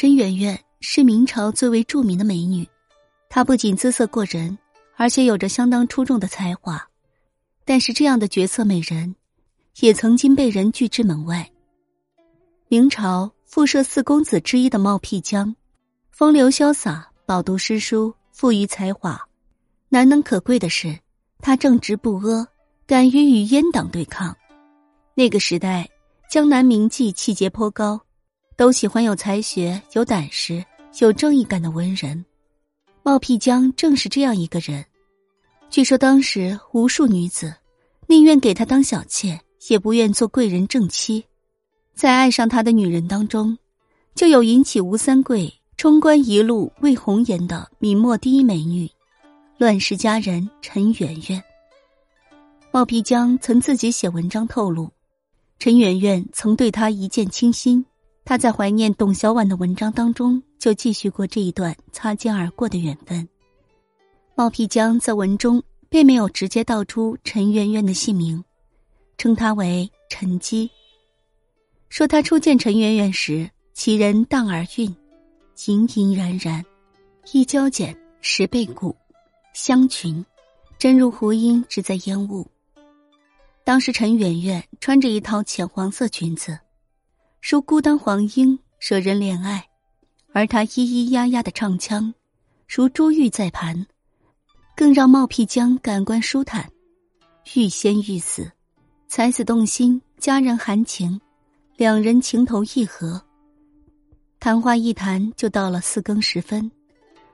陈圆圆是明朝最为著名的美女，她不仅姿色过人，而且有着相当出众的才华。但是这样的绝色美人，也曾经被人拒之门外。明朝富社四公子之一的冒辟疆，风流潇洒，饱读诗书，富于才华。难能可贵的是，他正直不阿，敢于与阉党对抗。那个时代，江南名妓气节颇高。都喜欢有才学、有胆识、有正义感的文人，冒辟疆正是这样一个人。据说当时无数女子宁愿给他当小妾，也不愿做贵人正妻。在爱上他的女人当中，就有引起吴三桂冲冠一怒为红颜的明末第一美女——乱世佳人陈圆圆。冒辟疆曾自己写文章透露，陈圆圆曾对他一见倾心。他在怀念董小宛的文章当中，就继续过这一段擦肩而过的缘分。冒辟疆在文中并没有直接道出陈圆圆的姓名，称她为陈姬。说他初见陈圆圆时，其人淡而韵，隐隐然然，一交简，十倍古，香裙，真如胡音只在烟雾。当时陈圆圆穿着一套浅黄色裙子。如孤单黄莺，惹人怜爱；而他咿咿呀呀的唱腔，如珠玉在盘，更让冒辟疆感官舒坦，欲仙欲死，才子动心，佳人含情，两人情投意合。谈话一谈就到了四更时分，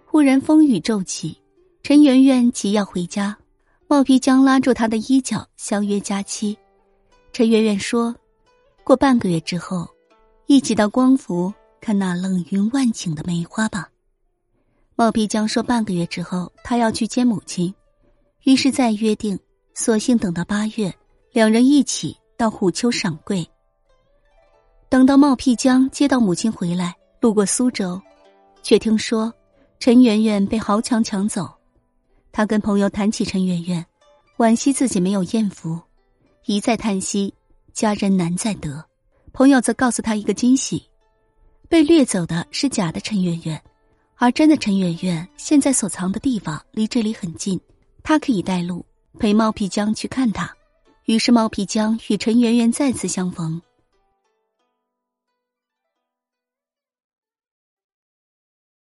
忽然风雨骤起，陈圆圆急要回家，冒辟疆拉住她的衣角，相约佳期。陈圆圆说：“过半个月之后。”一起到光福看那冷云万顷的梅花吧。冒辟疆说半个月之后他要去接母亲，于是再约定，索性等到八月，两人一起到虎丘赏桂。等到冒辟疆接到母亲回来，路过苏州，却听说陈圆圆被豪强抢走。他跟朋友谈起陈圆圆，惋惜自己没有艳福，一再叹息佳人难再得。朋友则告诉他一个惊喜：被掠走的是假的陈圆圆，而真的陈圆圆现在所藏的地方离这里很近，他可以带路陪冒辟疆去看他。于是冒辟疆与陈圆圆再次相逢，